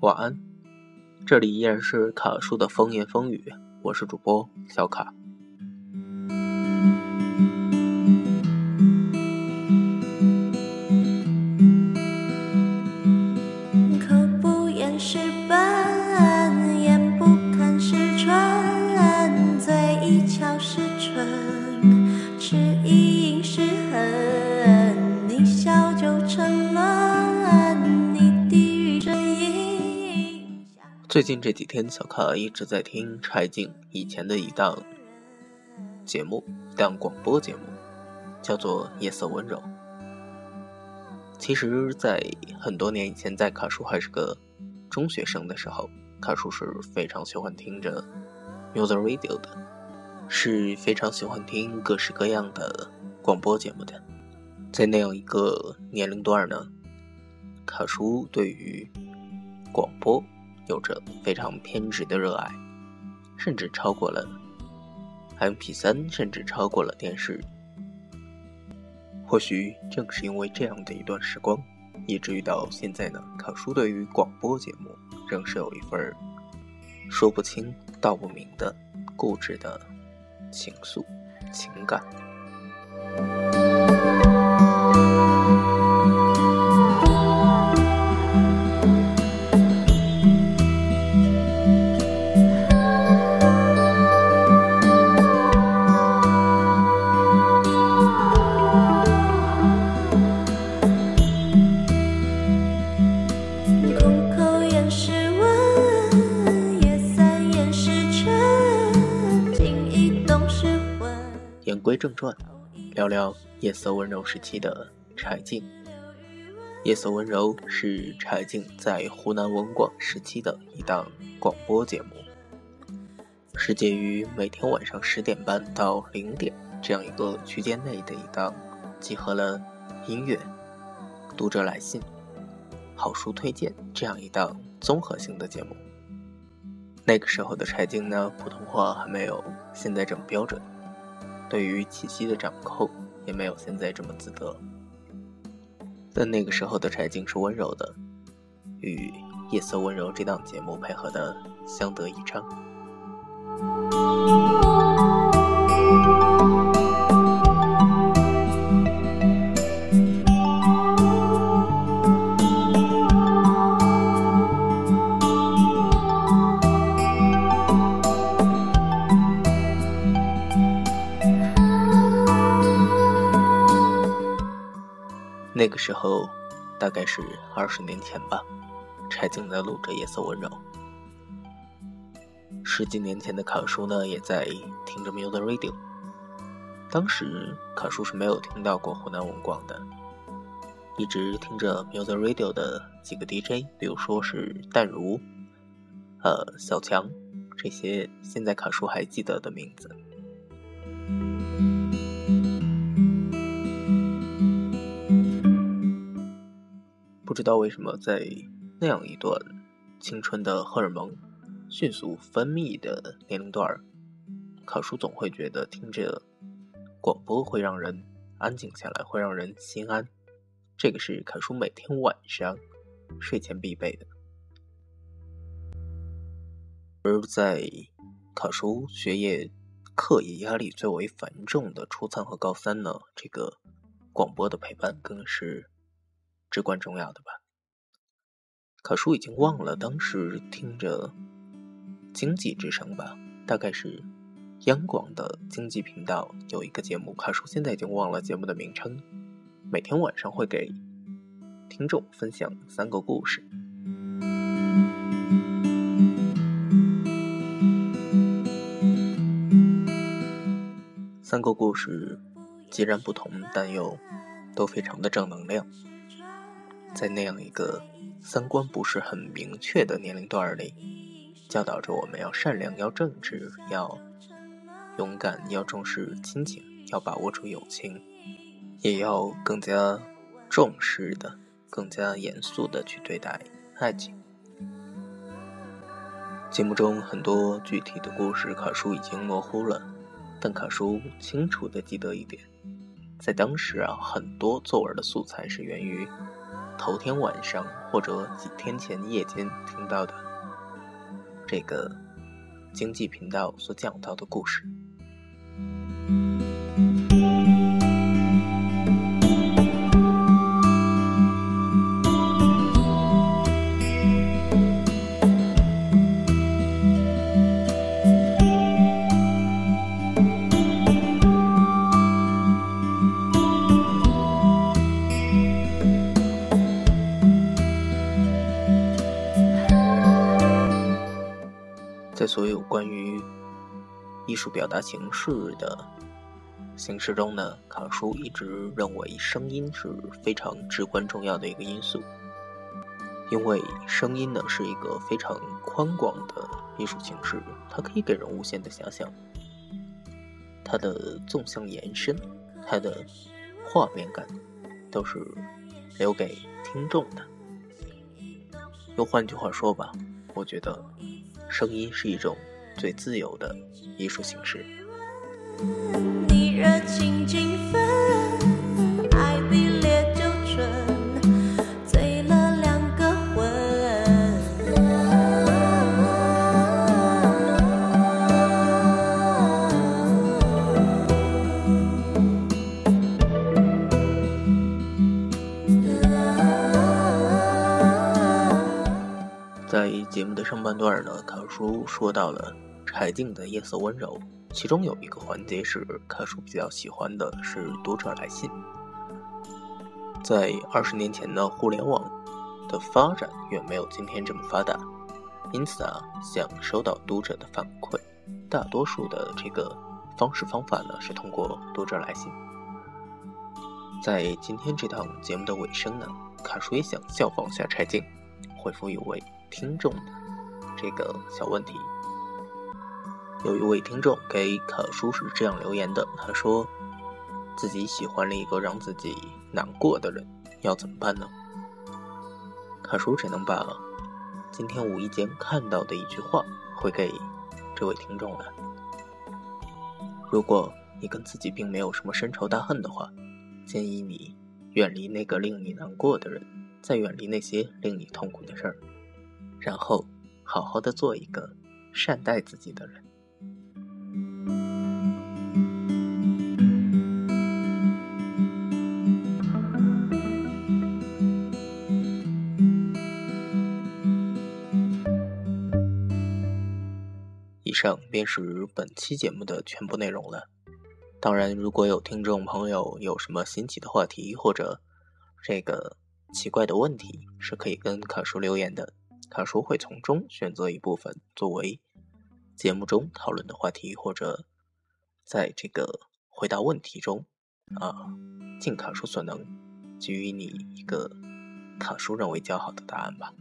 晚安。这里依然是卡叔的风言风语，我是主播小卡。最近这几天，小卡一直在听柴静以前的一档节目，一档广播节目，叫做《夜色温柔》。其实，在很多年以前，在卡叔还是个中学生的时候，卡叔是非常喜欢听着 Music Radio 的，是非常喜欢听各式各样的广播节目的。在那样一个年龄段呢，卡叔对于广播。有着非常偏执的热爱，甚至超过了 MP3，甚至超过了电视。或许正是因为这样的一段时光，以至于到现在呢，考叔对于广播节目仍是有一份说不清道不明的固执的情愫情感。正传，聊聊夜色温柔时期的柴静。夜色温柔是柴静在湖南文广时期的一档广播节目，是介于每天晚上十点半到零点这样一个区间内的一档，集合了音乐、读者来信、好书推荐这样一档综合性的节目。那个时候的柴静呢，普通话还没有现在这么标准。对于气息的掌控也没有现在这么自得，但那个时候的柴静是温柔的，与《夜色温柔》这档节目配合的相得益彰。那个时候，大概是二十年前吧，柴静在录着《夜色温柔》。十几年前的卡叔呢，也在听着 Music Radio。当时卡叔是没有听到过湖南文广的，一直听着 Music Radio 的几个 DJ，比如说是淡如、呃小强这些，现在卡叔还记得的名字。不知道为什么，在那样一段青春的荷尔蒙迅速分泌的年龄段，卡叔总会觉得听着广播会让人安静下来，会让人心安。这个是考叔每天晚上睡前必备的。而在卡叔学业课业压力最为繁重的初三和高三呢，这个广播的陪伴更是。至关重要的吧。可叔已经忘了当时听着经济之声吧，大概是央广的经济频道有一个节目。可叔现在已经忘了节目的名称。每天晚上会给听众分享三个故事。三个故事截然不同，但又都非常的正能量。在那样一个三观不是很明确的年龄段里，教导着我们要善良、要正直、要勇敢、要重视亲情、要把握住友情，也要更加重视的、更加严肃的去对待爱情。节目中很多具体的故事，卡叔已经模糊了，但卡叔清楚的记得一点，在当时啊，很多作文的素材是源于。头天晚上或者几天前夜间听到的这个经济频道所讲到的故事。所有关于艺术表达形式的形式中呢，卡叔一直认为声音是非常至关重要的一个因素，因为声音呢是一个非常宽广的艺术形式，它可以给人无限的遐想，它的纵向延伸，它的画面感都是留给听众的。又换句话说吧，我觉得。声音是一种最自由的艺术形式。在节目的上半段呢，卡叔说到了柴静的夜色温柔，其中有一个环节是卡叔比较喜欢的，是读者来信。在二十年前呢，互联网的发展远没有今天这么发达，因此啊，想收到读者的反馈，大多数的这个方式方法呢是通过读者来信。在今天这档节目的尾声呢，卡叔也想效仿下柴静，回复一位。听众的这个小问题，有一位听众给卡叔是这样留言的：他说自己喜欢了一个让自己难过的人，要怎么办呢？卡叔只能把今天无意间看到的一句话回给这位听众了：如果你跟自己并没有什么深仇大恨的话，建议你远离那个令你难过的人，再远离那些令你痛苦的事儿。然后，好好的做一个善待自己的人。以上便是本期节目的全部内容了。当然，如果有听众朋友有什么新奇的话题或者这个奇怪的问题，是可以跟卡叔留言的。卡叔会从中选择一部分作为节目中讨论的话题，或者在这个回答问题中，啊，尽卡叔所能给予你一个卡叔认为较好的答案吧。